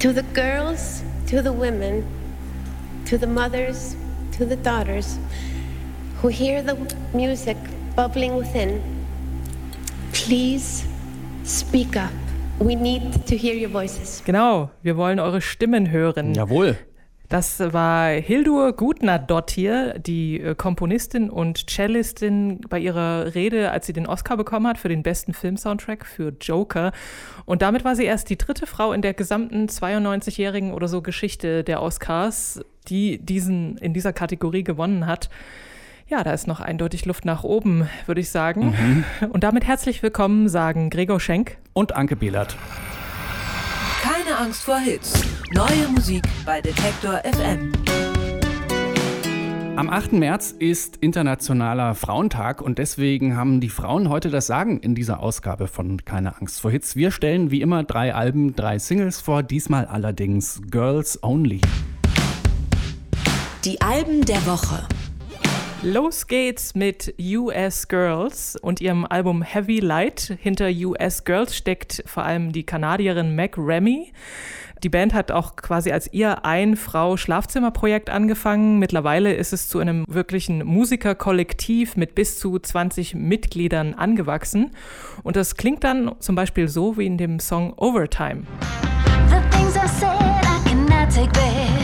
To the girls, to the women, to the mothers, to the daughters who hear the music bubbling within, please speak up. We need to hear your voices. Genau, wir wollen eure Stimmen hören. Jawohl. Das war Hildur Gutner-Dottir, die äh, Komponistin und Cellistin bei ihrer Rede, als sie den Oscar bekommen hat für den besten Filmsoundtrack für Joker. Und damit war sie erst die dritte Frau in der gesamten 92-jährigen oder so Geschichte der Oscars, die diesen in dieser Kategorie gewonnen hat. Ja, da ist noch eindeutig Luft nach oben, würde ich sagen. Mhm. Und damit herzlich willkommen, sagen Gregor Schenk und Anke Behlert. Keine Angst vor Hits. Neue Musik bei Detektor FM. Am 8. März ist Internationaler Frauentag und deswegen haben die Frauen heute das Sagen in dieser Ausgabe von Keine Angst vor Hits. Wir stellen wie immer drei Alben, drei Singles vor, diesmal allerdings Girls Only. Die Alben der Woche. Los geht's mit US Girls und ihrem Album Heavy Light. Hinter US Girls steckt vor allem die Kanadierin Mac Remy. Die Band hat auch quasi als ihr Ein-Frau-Schlafzimmerprojekt angefangen. Mittlerweile ist es zu einem wirklichen Musikerkollektiv mit bis zu 20 Mitgliedern angewachsen. Und das klingt dann zum Beispiel so wie in dem Song Overtime. The things I said, I cannot take back.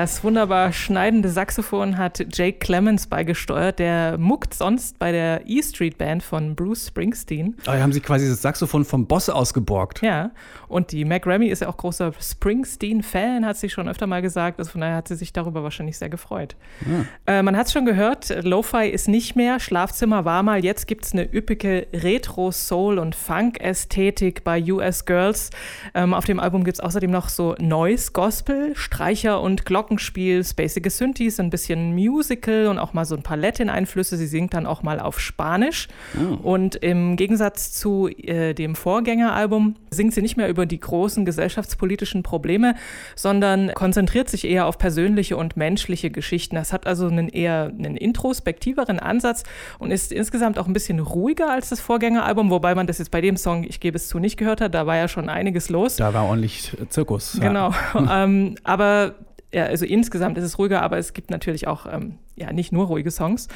Das wunderbar schneidende Saxophon hat Jake Clemens beigesteuert. Der muckt sonst bei der E Street Band von Bruce Springsteen. Da haben sie quasi das Saxophon vom Boss ausgeborgt. Ja, und die Mac Remy ist ja auch großer Springsteen-Fan, hat sie schon öfter mal gesagt. Also von daher hat sie sich darüber wahrscheinlich sehr gefreut. Ja. Äh, man hat es schon gehört, Lo-Fi ist nicht mehr, Schlafzimmer war mal. Jetzt gibt es eine üppige Retro-Soul- und Funk-Ästhetik bei US Girls. Ähm, auf dem Album gibt es außerdem noch so Noise-Gospel, Streicher und Glocken. Glockenspiel, spacige Synthes, ein bisschen Musical und auch mal so ein paar Latin-Einflüsse. Sie singt dann auch mal auf Spanisch. Oh. Und im Gegensatz zu äh, dem Vorgängeralbum singt sie nicht mehr über die großen gesellschaftspolitischen Probleme, sondern konzentriert sich eher auf persönliche und menschliche Geschichten. Das hat also einen eher einen introspektiveren Ansatz und ist insgesamt auch ein bisschen ruhiger als das Vorgängeralbum, wobei man das jetzt bei dem Song, ich gebe es zu, nicht gehört hat. Da war ja schon einiges los. Da war ordentlich Zirkus. Genau. Ja. ähm, aber ja, also insgesamt ist es ruhiger, aber es gibt natürlich auch ähm, ja, nicht nur ruhige Songs.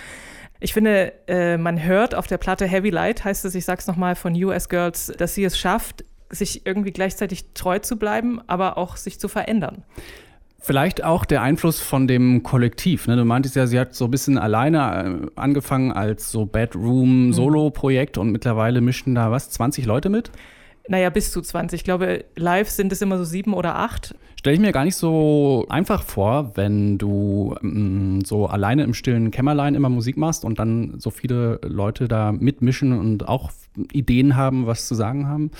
Ich finde, äh, man hört auf der Platte Heavy Light, heißt es, ich sag's nochmal von US Girls, dass sie es schafft, sich irgendwie gleichzeitig treu zu bleiben, aber auch sich zu verändern. Vielleicht auch der Einfluss von dem Kollektiv. Ne? Du meintest ja, sie hat so ein bisschen alleine äh, angefangen als so Bedroom-Solo-Projekt und mittlerweile mischen da was, 20 Leute mit? Naja, bis zu 20. Ich glaube, live sind es immer so sieben oder acht. Stelle ich mir gar nicht so einfach vor, wenn du mm, so alleine im stillen Kämmerlein immer Musik machst und dann so viele Leute da mitmischen und auch Ideen haben, was zu sagen haben.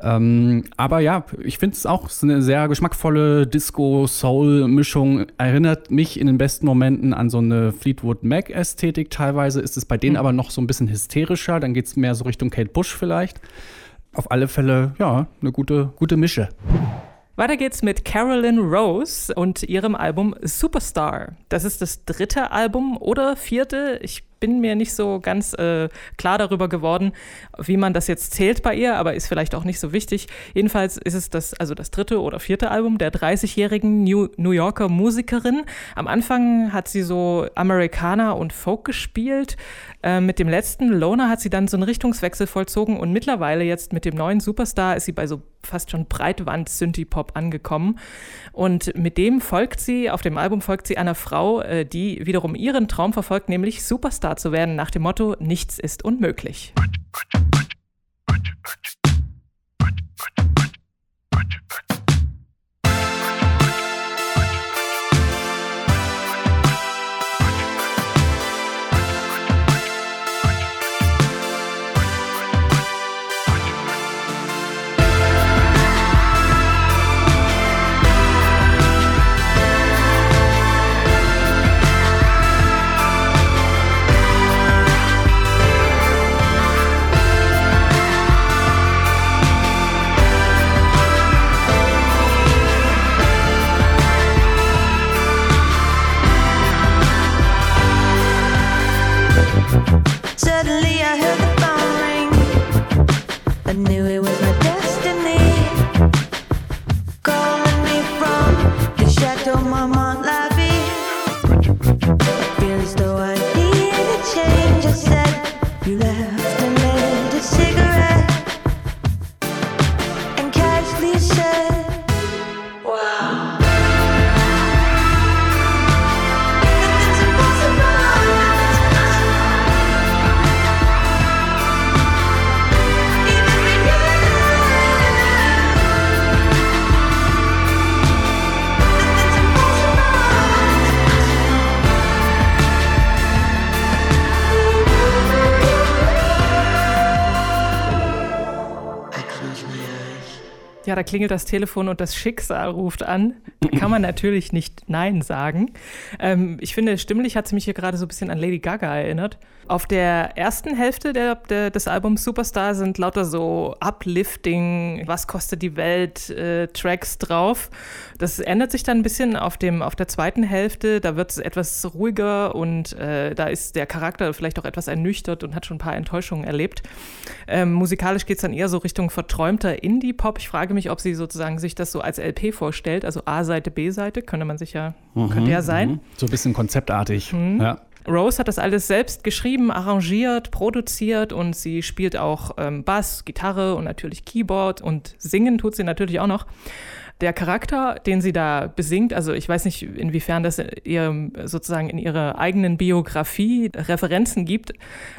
Ähm, aber ja, ich finde es auch eine sehr geschmackvolle Disco-Soul-Mischung. Erinnert mich in den besten Momenten an so eine Fleetwood Mac-Ästhetik. Teilweise ist es bei denen mhm. aber noch so ein bisschen hysterischer. Dann geht es mehr so Richtung Kate Bush vielleicht auf alle Fälle, ja, eine gute, gute Mische. Weiter geht's mit Carolyn Rose und ihrem Album Superstar. Das ist das dritte Album oder vierte. Ich bin mir nicht so ganz äh, klar darüber geworden, wie man das jetzt zählt bei ihr, aber ist vielleicht auch nicht so wichtig. Jedenfalls ist es das, also das dritte oder vierte Album der 30-jährigen New, Yorker Musikerin. Am Anfang hat sie so Amerikaner und Folk gespielt. Äh, mit dem letzten Loner hat sie dann so einen Richtungswechsel vollzogen und mittlerweile jetzt mit dem neuen Superstar ist sie bei so fast schon Breitwand-Synthie-Pop angekommen. Und mit dem folgt sie, auf dem Album folgt sie einer Frau, äh, die wiederum ihren Traum verfolgt, nämlich Superstar zu werden, nach dem Motto, nichts ist unmöglich. Ja, da klingelt das Telefon und das Schicksal ruft an. Da kann man natürlich nicht Nein sagen. Ähm, ich finde, stimmlich hat sie mich hier gerade so ein bisschen an Lady Gaga erinnert. Auf der ersten Hälfte der, der, des Albums Superstar sind lauter so uplifting, was kostet die Welt, äh, Tracks drauf. Das ändert sich dann ein bisschen auf, dem, auf der zweiten Hälfte. Da wird es etwas ruhiger und äh, da ist der Charakter vielleicht auch etwas ernüchtert und hat schon ein paar Enttäuschungen erlebt. Ähm, musikalisch geht es dann eher so Richtung verträumter Indie-Pop. Ich frage mich, ob sie sozusagen sich das so als LP vorstellt, also A-Seite, B-Seite, könnte man sich ja, mhm, könnte ja sein. Mhm. So ein bisschen konzeptartig. Mhm. Ja. Rose hat das alles selbst geschrieben, arrangiert, produziert und sie spielt auch ähm, Bass, Gitarre und natürlich Keyboard und singen tut sie natürlich auch noch der Charakter, den sie da besingt, also ich weiß nicht, inwiefern das ihr sozusagen in ihrer eigenen Biografie Referenzen gibt,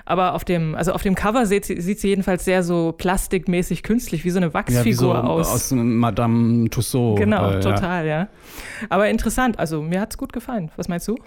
aber auf dem, also auf dem Cover sieht sie, sieht sie jedenfalls sehr so plastikmäßig künstlich, wie so eine Wachsfigur ja, so aus. Aus Madame Tussauds. Genau, äh, total, ja. ja. Aber interessant, also mir hat es gut gefallen. Was meinst du?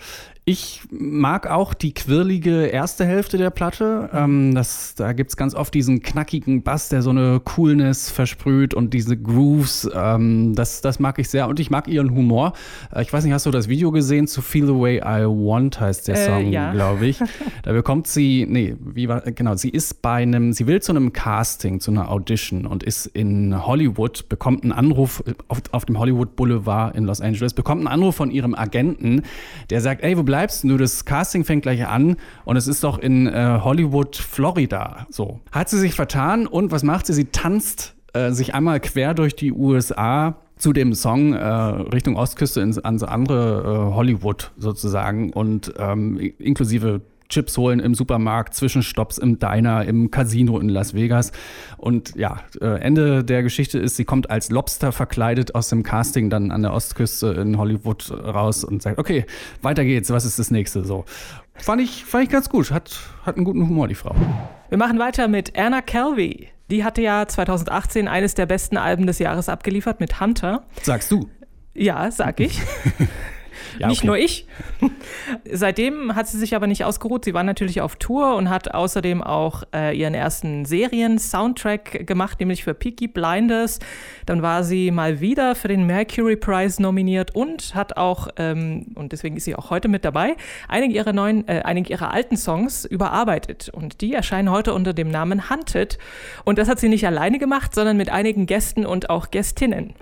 Ich mag auch die quirlige erste Hälfte der Platte. Ähm, das, da gibt es ganz oft diesen knackigen Bass, der so eine Coolness versprüht und diese Grooves. Ähm, das, das mag ich sehr. Und ich mag ihren Humor. Äh, ich weiß nicht, hast du das Video gesehen? To Feel the Way I Want heißt der äh, Song, ja. glaube ich. Da bekommt sie, nee, wie war, genau, sie ist bei einem, sie will zu einem Casting, zu einer Audition und ist in Hollywood, bekommt einen Anruf auf, auf dem Hollywood Boulevard in Los Angeles, bekommt einen Anruf von ihrem Agenten, der sagt, ey, wo bleibst du? Das Casting fängt gleich an und es ist doch in äh, Hollywood, Florida. So. Hat sie sich vertan und was macht sie? Sie tanzt äh, sich einmal quer durch die USA zu dem Song äh, Richtung Ostküste ins, ans andere äh, Hollywood sozusagen und ähm, inklusive Chips holen im Supermarkt, Zwischenstopps im Diner, im Casino in Las Vegas. Und ja, äh, Ende der Geschichte ist, sie kommt als Lobster verkleidet aus dem Casting dann an der Ostküste in Hollywood raus und sagt, okay, weiter geht's, was ist das nächste? So. Fand ich, fand ich ganz gut. Hat, hat einen guten Humor, die Frau. Wir machen weiter mit Anna Calvi. Die hatte ja 2018 eines der besten Alben des Jahres abgeliefert mit Hunter. Sagst du? Ja, sag ich. Ja, nicht okay. nur ich. Seitdem hat sie sich aber nicht ausgeruht. Sie war natürlich auf Tour und hat außerdem auch äh, ihren ersten Serien-Soundtrack gemacht, nämlich für Peaky Blinders. Dann war sie mal wieder für den Mercury Prize nominiert und hat auch, ähm, und deswegen ist sie auch heute mit dabei, einige ihrer neuen, äh, einige ihrer alten Songs überarbeitet. Und die erscheinen heute unter dem Namen Hunted. Und das hat sie nicht alleine gemacht, sondern mit einigen Gästen und auch Gästinnen.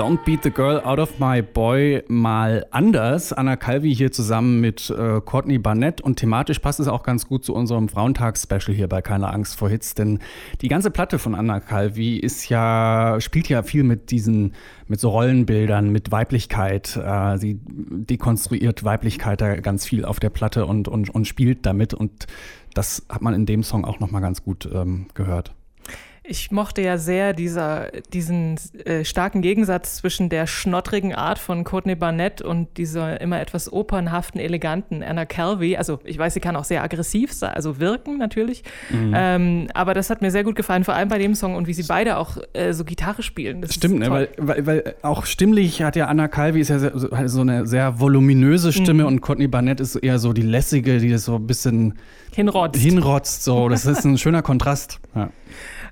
Don't Beat the Girl Out of My Boy mal anders. Anna Calvi hier zusammen mit äh, Courtney Barnett und thematisch passt es auch ganz gut zu unserem Frauentags-Special hier bei Keine Angst vor Hits, denn die ganze Platte von Anna Calvi ist ja, spielt ja viel mit diesen, mit so Rollenbildern, mit Weiblichkeit. Äh, sie dekonstruiert Weiblichkeit da ganz viel auf der Platte und, und, und spielt damit und das hat man in dem Song auch nochmal ganz gut ähm, gehört. Ich mochte ja sehr dieser, diesen äh, starken Gegensatz zwischen der schnottrigen Art von Courtney Barnett und dieser immer etwas opernhaften, eleganten Anna Calvi. Also ich weiß, sie kann auch sehr aggressiv sein, also wirken natürlich. Mhm. Ähm, aber das hat mir sehr gut gefallen, vor allem bei dem Song und wie sie beide auch äh, so Gitarre spielen. Das Stimmt, ne, weil, weil, weil, auch stimmlich hat ja Anna Calvi ist ja sehr, so eine sehr voluminöse Stimme mhm. und Courtney Barnett ist eher so die lässige, die das so ein bisschen hinrotzt. Hinrotzt, so. Das ist ein schöner Kontrast. Ja.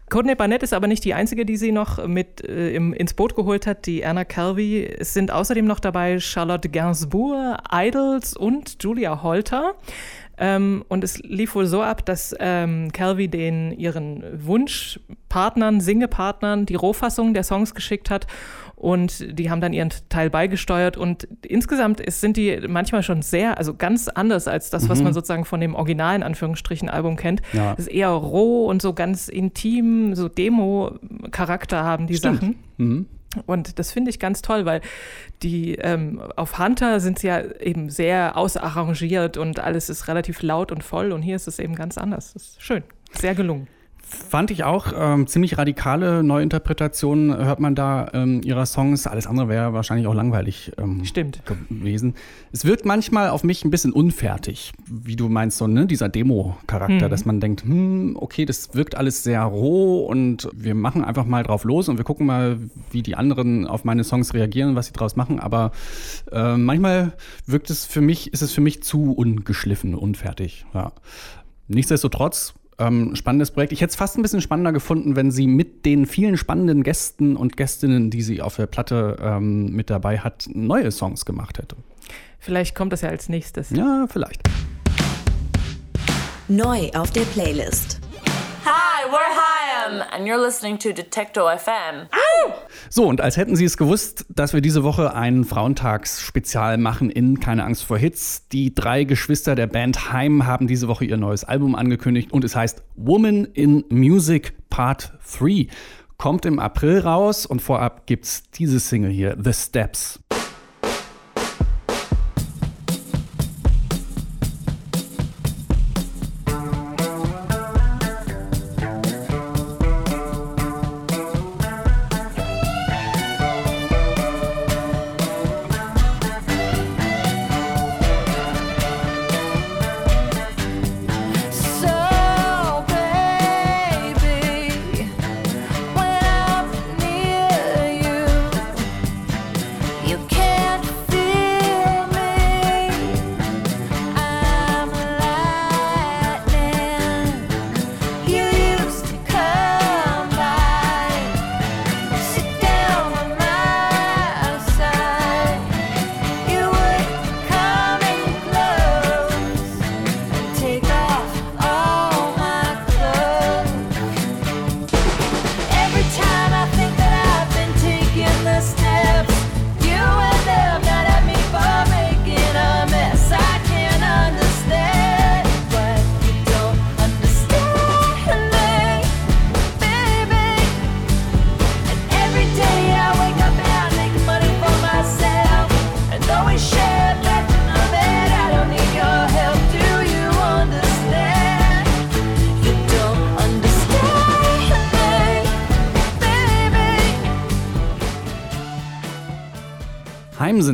Courtney Barnett ist aber nicht die einzige, die sie noch mit äh, im, ins Boot geholt hat, die Anna Calvi. Es sind außerdem noch dabei Charlotte Gainsbourg, Idols und Julia Holter. Ähm, und es lief wohl so ab, dass ähm, Calvi den ihren Wunschpartnern, Singepartnern die Rohfassung der Songs geschickt hat und die haben dann ihren Teil beigesteuert und insgesamt ist, sind die manchmal schon sehr, also ganz anders als das, was mhm. man sozusagen von dem originalen Anführungsstrichen Album kennt. Ja. Das ist eher roh und so ganz intim, so Demo-Charakter haben die Stimmt. Sachen. Mhm. Und das finde ich ganz toll, weil die ähm, auf Hunter sind sie ja eben sehr ausarrangiert und alles ist relativ laut und voll und hier ist es eben ganz anders. Das ist schön, sehr gelungen. Fand ich auch ähm, ziemlich radikale Neuinterpretationen hört man da ähm, ihrer Songs. Alles andere wäre wahrscheinlich auch langweilig ähm, Stimmt. gewesen. Es wirkt manchmal auf mich ein bisschen unfertig, wie du meinst, so ne, dieser Demo-Charakter, hm. dass man denkt, hm, okay, das wirkt alles sehr roh und wir machen einfach mal drauf los und wir gucken mal, wie die anderen auf meine Songs reagieren, was sie draus machen. Aber äh, manchmal wirkt es für mich, ist es für mich zu ungeschliffen, unfertig. Ja. Nichtsdestotrotz ähm, spannendes Projekt. Ich hätte es fast ein bisschen spannender gefunden, wenn sie mit den vielen spannenden Gästen und Gästinnen, die sie auf der Platte ähm, mit dabei hat, neue Songs gemacht hätte. Vielleicht kommt das ja als nächstes. Ja, vielleicht. Neu auf der Playlist. Hi, we're Hyam and you're listening to Detecto FM. So, und als hätten Sie es gewusst, dass wir diese Woche ein Frauentagsspezial machen in Keine Angst vor Hits. Die drei Geschwister der Band Heim haben diese Woche ihr neues Album angekündigt und es heißt Woman in Music Part 3. Kommt im April raus und vorab gibt's diese Single hier, The Steps.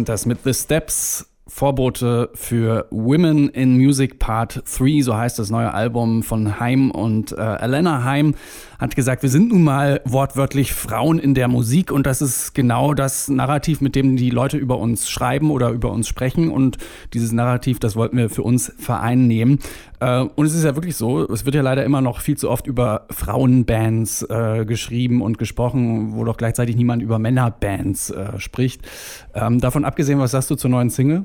Sind das mit The Steps. Vorbote für Women in Music Part 3, so heißt das neue Album von Haim und äh, Elena Haim hat gesagt, wir sind nun mal wortwörtlich Frauen in der Musik und das ist genau das Narrativ, mit dem die Leute über uns schreiben oder über uns sprechen und dieses Narrativ, das wollten wir für uns vereinnehmen. Äh, und es ist ja wirklich so, es wird ja leider immer noch viel zu oft über Frauenbands äh, geschrieben und gesprochen, wo doch gleichzeitig niemand über Männerbands äh, spricht. Ähm, davon abgesehen, was sagst du zur neuen Single?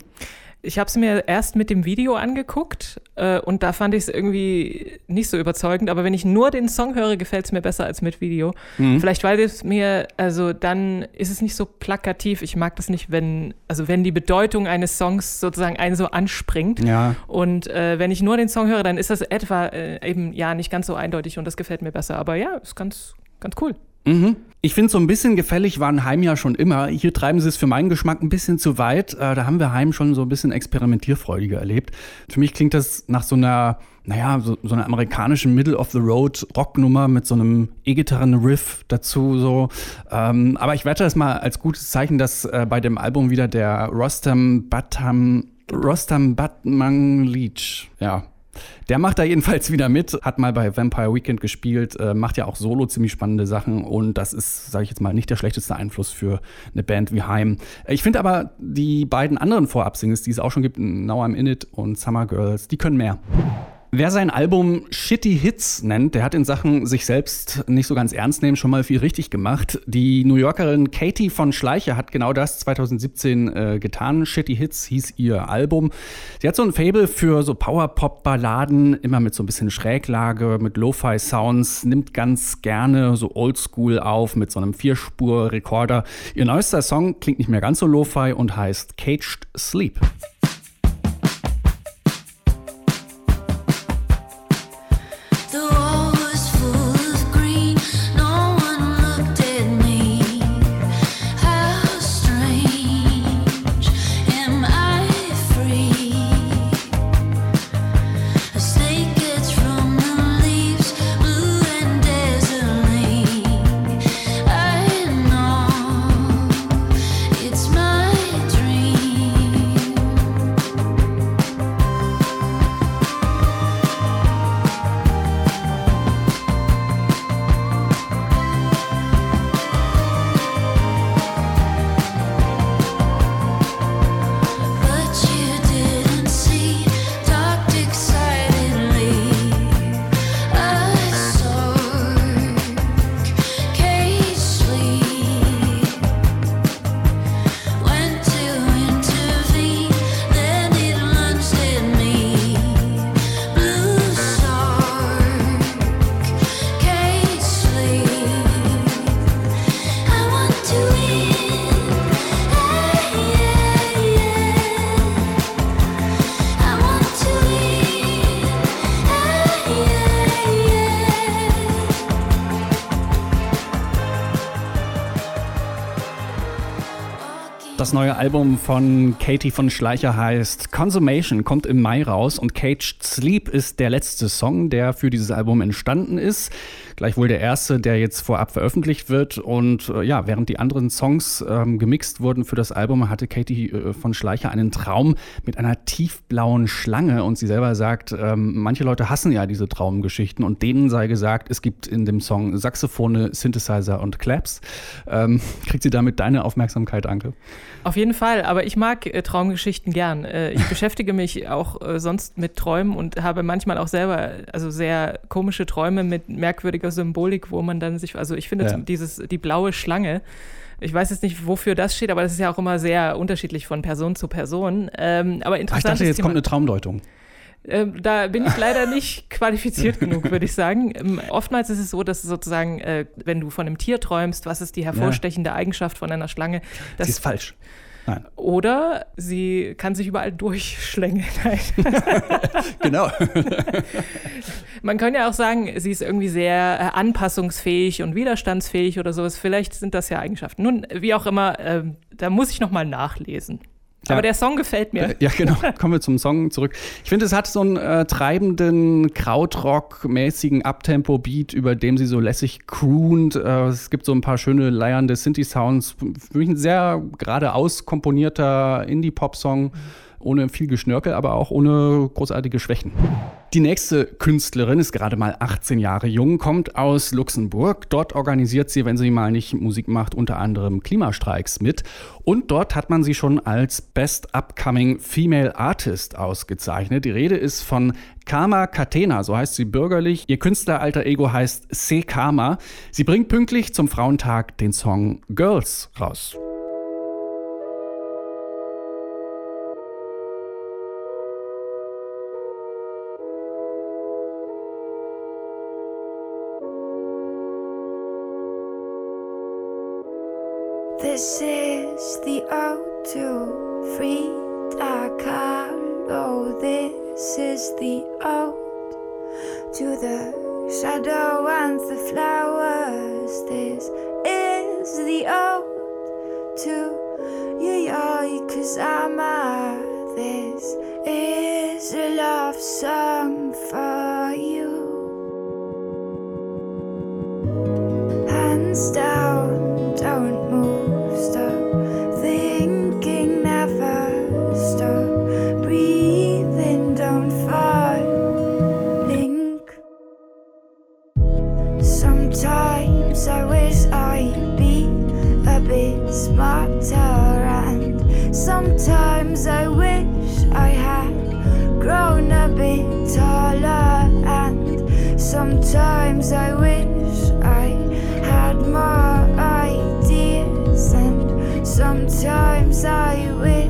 Ich habe es mir erst mit dem Video angeguckt äh, und da fand ich es irgendwie nicht so überzeugend. Aber wenn ich nur den Song höre, gefällt es mir besser als mit Video. Mhm. Vielleicht weil es mir, also dann ist es nicht so plakativ. Ich mag das nicht, wenn, also wenn die Bedeutung eines Songs sozusagen einen so anspringt. Ja. Und äh, wenn ich nur den Song höre, dann ist das etwa äh, eben ja nicht ganz so eindeutig und das gefällt mir besser. Aber ja, ist ganz, ganz cool. Mhm. Ich finde, so ein bisschen gefällig waren Heim ja schon immer. Hier treiben sie es für meinen Geschmack ein bisschen zu weit. Äh, da haben wir Heim schon so ein bisschen experimentierfreudiger erlebt. Für mich klingt das nach so einer, naja, so, so einer amerikanischen Middle-of-the-Road-Rocknummer mit so einem E-Gitarren-Riff dazu. So. Ähm, aber ich werte das mal als gutes Zeichen, dass äh, bei dem Album wieder der Rostam Batam Rostam Batman Leach, ja, der macht da jedenfalls wieder mit, hat mal bei Vampire Weekend gespielt, äh, macht ja auch solo ziemlich spannende Sachen und das ist, sage ich jetzt mal, nicht der schlechteste Einfluss für eine Band wie Heim. Ich finde aber die beiden anderen Vorab-Singles, die es auch schon gibt, Now I'm In It und Summer Girls, die können mehr. Wer sein Album Shitty Hits nennt, der hat in Sachen sich selbst nicht so ganz ernst nehmen schon mal viel richtig gemacht. Die New Yorkerin Katie von Schleicher hat genau das 2017 äh, getan. Shitty Hits hieß ihr Album. Sie hat so ein Fable für so Power-Pop-Balladen, immer mit so ein bisschen Schräglage, mit Lo-Fi-Sounds, nimmt ganz gerne so Oldschool auf mit so einem Vierspur-Rekorder. Ihr neuester Song klingt nicht mehr ganz so Lo-Fi und heißt Caged Sleep. Das neue Album von Katie von Schleicher heißt Consummation, kommt im Mai raus und Caged Sleep ist der letzte Song, der für dieses Album entstanden ist. Gleichwohl der erste, der jetzt vorab veröffentlicht wird. Und äh, ja, während die anderen Songs ähm, gemixt wurden für das Album, hatte Katie äh, von Schleicher einen Traum mit einer tiefblauen Schlange. Und sie selber sagt, ähm, manche Leute hassen ja diese Traumgeschichten und denen sei gesagt, es gibt in dem Song Saxophone, Synthesizer und Claps. Ähm, kriegt sie damit deine Aufmerksamkeit, Anke? Auf jeden Fall, aber ich mag äh, Traumgeschichten gern. Äh, ich beschäftige mich auch äh, sonst mit Träumen und habe manchmal auch selber also sehr komische Träume mit merkwürdiger Symbolik, wo man dann sich, also ich finde ja. dieses, die blaue Schlange, ich weiß jetzt nicht, wofür das steht, aber das ist ja auch immer sehr unterschiedlich von Person zu Person. Ähm, aber interessant. Ach, ich dachte, jetzt Thema. kommt eine Traumdeutung. Ähm, da bin ich leider nicht qualifiziert genug, würde ich sagen. Ähm, oftmals ist es so, dass sozusagen, äh, wenn du von einem Tier träumst, was ist die hervorstechende ja. Eigenschaft von einer Schlange? Das Sie ist falsch. Nein. Oder sie kann sich überall durchschlängeln. genau. Man kann ja auch sagen, sie ist irgendwie sehr äh, anpassungsfähig und widerstandsfähig oder sowas. Vielleicht sind das ja Eigenschaften. Nun, wie auch immer, äh, da muss ich nochmal nachlesen. Aber der Song gefällt mir. Ja, genau. Kommen wir zum Song zurück. Ich finde, es hat so einen äh, treibenden, Krautrock-mäßigen Uptempo-Beat, über dem sie so lässig croont. Äh, es gibt so ein paar schöne leiernde Synthi-Sounds. Für mich ein sehr geradeaus komponierter Indie-Pop-Song. Mhm ohne viel Geschnörkel, aber auch ohne großartige Schwächen. Die nächste Künstlerin ist gerade mal 18 Jahre jung, kommt aus Luxemburg. Dort organisiert sie, wenn sie mal nicht Musik macht, unter anderem Klimastreiks mit. Und dort hat man sie schon als Best Upcoming Female Artist ausgezeichnet. Die Rede ist von Karma Catena, so heißt sie bürgerlich. Ihr Künstleralter Ego heißt C. Karma. Sie bringt pünktlich zum Frauentag den Song Girls raus. This is the O2 Frida Kahlo. This is the ode to the shadow and the flowers. This is the ode to you, cause I'm a. This is a love song Sometimes I wish I'd be a bit smarter, and sometimes I wish I had grown a bit taller, and sometimes I wish I had more ideas, and sometimes I wish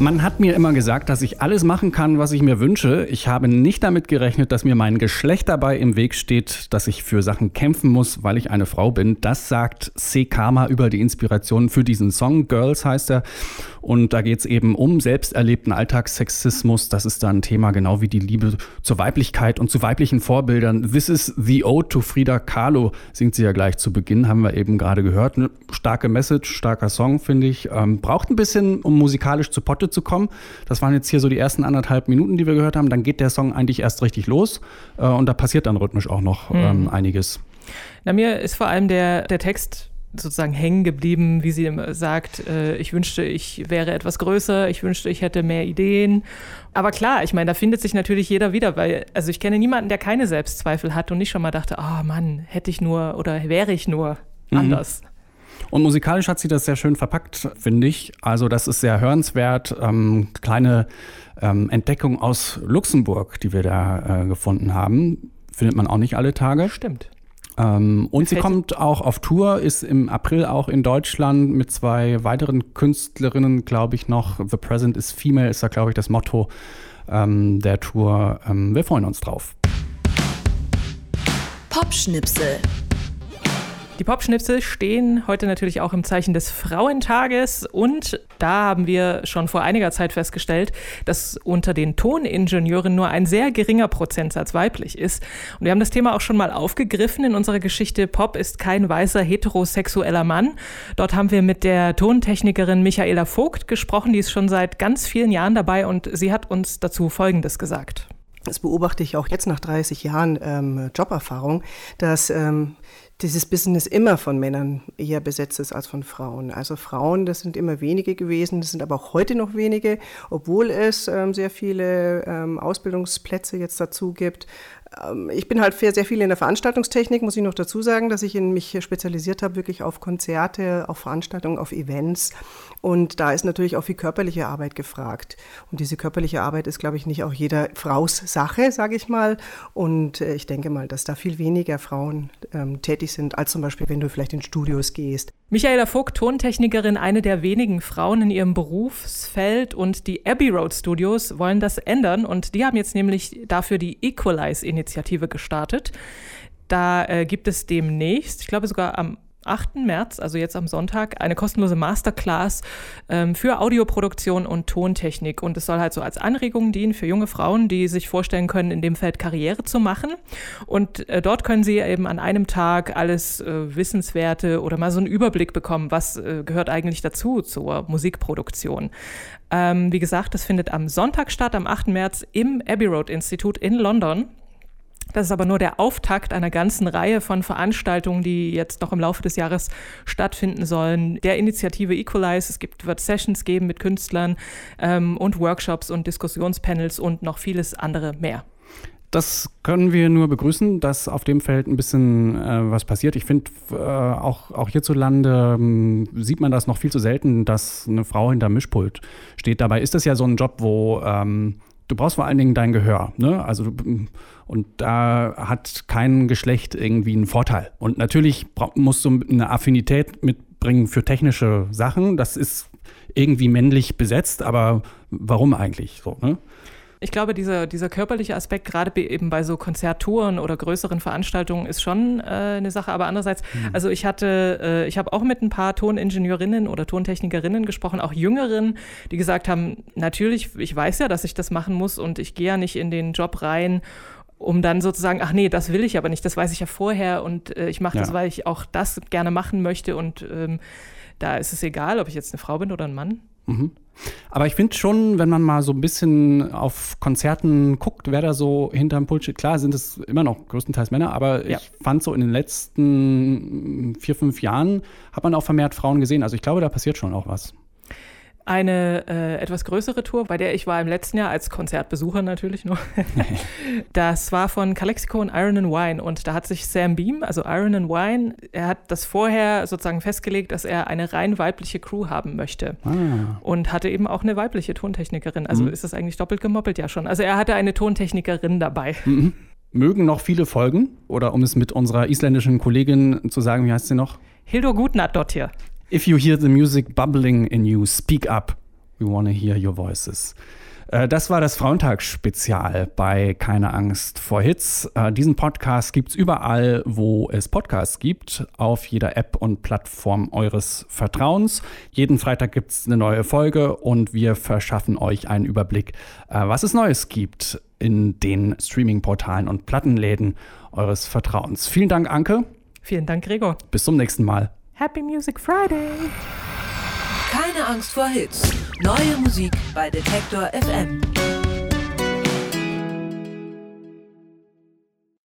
Man hat mir immer gesagt, dass ich alles machen kann, was ich mir wünsche. Ich habe nicht damit gerechnet, dass mir mein Geschlecht dabei im Weg steht, dass ich für Sachen kämpfen muss, weil ich eine Frau bin. Das sagt C. Karma über die Inspiration für diesen Song. Girls heißt er. Und da geht es eben um selbst erlebten Alltagssexismus. Das ist da ein Thema, genau wie die Liebe zur Weiblichkeit und zu weiblichen Vorbildern. This is the Ode to Frida Kahlo, singt sie ja gleich zu Beginn, haben wir eben gerade gehört. Eine starke Message, starker Song, finde ich. Ähm, braucht ein bisschen, um musikalisch zu Potte zu kommen. Das waren jetzt hier so die ersten anderthalb Minuten, die wir gehört haben. Dann geht der Song eigentlich erst richtig los. Äh, und da passiert dann rhythmisch auch noch ähm, einiges. Na, mir ist vor allem der, der Text sozusagen hängen geblieben, wie sie sagt, äh, ich wünschte, ich wäre etwas größer, ich wünschte, ich hätte mehr Ideen. Aber klar, ich meine, da findet sich natürlich jeder wieder, weil, also ich kenne niemanden, der keine Selbstzweifel hat und nicht schon mal dachte, oh Mann, hätte ich nur oder wäre ich nur anders. Und musikalisch hat sie das sehr schön verpackt, finde ich. Also das ist sehr hörenswert. Ähm, kleine ähm, Entdeckung aus Luxemburg, die wir da äh, gefunden haben. Findet man auch nicht alle Tage. Stimmt. Ähm, und sie kommt auch auf Tour, ist im April auch in Deutschland mit zwei weiteren Künstlerinnen, glaube ich, noch. The Present is Female ist da, glaube ich, das Motto ähm, der Tour. Ähm, wir freuen uns drauf. Popschnipsel. Die Popschnipsel stehen heute natürlich auch im Zeichen des Frauentages und da haben wir schon vor einiger Zeit festgestellt, dass unter den Toningenieuren nur ein sehr geringer Prozentsatz weiblich ist. Und wir haben das Thema auch schon mal aufgegriffen in unserer Geschichte Pop ist kein weißer heterosexueller Mann. Dort haben wir mit der Tontechnikerin Michaela Vogt gesprochen, die ist schon seit ganz vielen Jahren dabei und sie hat uns dazu Folgendes gesagt. Das beobachte ich auch jetzt nach 30 Jahren ähm, Joberfahrung, dass ähm, dieses Business immer von Männern eher besetzt ist als von Frauen. Also Frauen, das sind immer wenige gewesen, das sind aber auch heute noch wenige, obwohl es ähm, sehr viele ähm, Ausbildungsplätze jetzt dazu gibt. Ähm, ich bin halt sehr viel in der Veranstaltungstechnik, muss ich noch dazu sagen, dass ich in mich spezialisiert habe, wirklich auf Konzerte, auf Veranstaltungen, auf Events. Und da ist natürlich auch viel körperliche Arbeit gefragt. Und diese körperliche Arbeit ist, glaube ich, nicht auch jeder Fraus Sache, sage ich mal. Und äh, ich denke mal, dass da viel weniger Frauen ähm, tätig sind, als zum Beispiel, wenn du vielleicht in Studios gehst. Michaela Vogt, Tontechnikerin, eine der wenigen Frauen in ihrem Berufsfeld und die Abbey Road Studios wollen das ändern und die haben jetzt nämlich dafür die Equalize-Initiative gestartet. Da äh, gibt es demnächst, ich glaube sogar am 8. März, also jetzt am Sonntag, eine kostenlose Masterclass ähm, für Audioproduktion und Tontechnik. Und es soll halt so als Anregung dienen für junge Frauen, die sich vorstellen können, in dem Feld Karriere zu machen. Und äh, dort können sie eben an einem Tag alles äh, Wissenswerte oder mal so einen Überblick bekommen, was äh, gehört eigentlich dazu zur Musikproduktion. Ähm, wie gesagt, das findet am Sonntag statt, am 8. März im Abbey Road Institute in London. Das ist aber nur der Auftakt einer ganzen Reihe von Veranstaltungen, die jetzt noch im Laufe des Jahres stattfinden sollen. Der Initiative Equalize, es gibt, wird Sessions geben mit Künstlern ähm, und Workshops und Diskussionspanels und noch vieles andere mehr. Das können wir nur begrüßen, dass auf dem Feld ein bisschen äh, was passiert. Ich finde, äh, auch, auch hierzulande ähm, sieht man das noch viel zu selten, dass eine Frau hinter Mischpult steht. Dabei ist das ja so ein Job, wo ähm, du brauchst vor allen Dingen dein Gehör. Ne? Also, und da hat kein Geschlecht irgendwie einen Vorteil. Und natürlich musst du eine Affinität mitbringen für technische Sachen. Das ist irgendwie männlich besetzt, aber warum eigentlich so? Ne? Ich glaube, dieser, dieser körperliche Aspekt, gerade eben bei so Konzerttouren oder größeren Veranstaltungen, ist schon äh, eine Sache. Aber andererseits, mhm. also ich hatte, äh, ich habe auch mit ein paar Toningenieurinnen oder Tontechnikerinnen gesprochen, auch Jüngeren, die gesagt haben, natürlich, ich weiß ja, dass ich das machen muss und ich gehe ja nicht in den Job rein um dann sozusagen, ach nee, das will ich aber nicht, das weiß ich ja vorher und äh, ich mache das, ja. weil ich auch das gerne machen möchte und ähm, da ist es egal, ob ich jetzt eine Frau bin oder ein Mann. Mhm. Aber ich finde schon, wenn man mal so ein bisschen auf Konzerten guckt, wer da so hinterm Pult steht, klar sind es immer noch größtenteils Männer, aber ja. ich fand so in den letzten vier, fünf Jahren hat man auch vermehrt Frauen gesehen. Also ich glaube, da passiert schon auch was eine äh, etwas größere Tour, bei der ich war im letzten Jahr als Konzertbesucher natürlich nur. das war von Calexico und Iron and Wine und da hat sich Sam Beam, also Iron and Wine, er hat das vorher sozusagen festgelegt, dass er eine rein weibliche Crew haben möchte ah. und hatte eben auch eine weibliche Tontechnikerin. Also mhm. ist das eigentlich doppelt gemoppelt ja schon. Also er hatte eine Tontechnikerin dabei. Mhm. Mögen noch viele folgen oder um es mit unserer isländischen Kollegin zu sagen, wie heißt sie noch? Hildur Gutnat dort hier. If you hear the music bubbling in you, speak up. We want to hear your voices. Äh, das war das Frauentagsspezial bei Keine Angst vor Hits. Äh, diesen Podcast gibt es überall, wo es Podcasts gibt, auf jeder App und Plattform eures Vertrauens. Jeden Freitag gibt es eine neue Folge und wir verschaffen euch einen Überblick, äh, was es Neues gibt in den Streaming-Portalen und Plattenläden eures Vertrauens. Vielen Dank, Anke. Vielen Dank, Gregor. Bis zum nächsten Mal. Happy Music Friday! Keine Angst vor Hits. Neue Musik bei Detektor FM.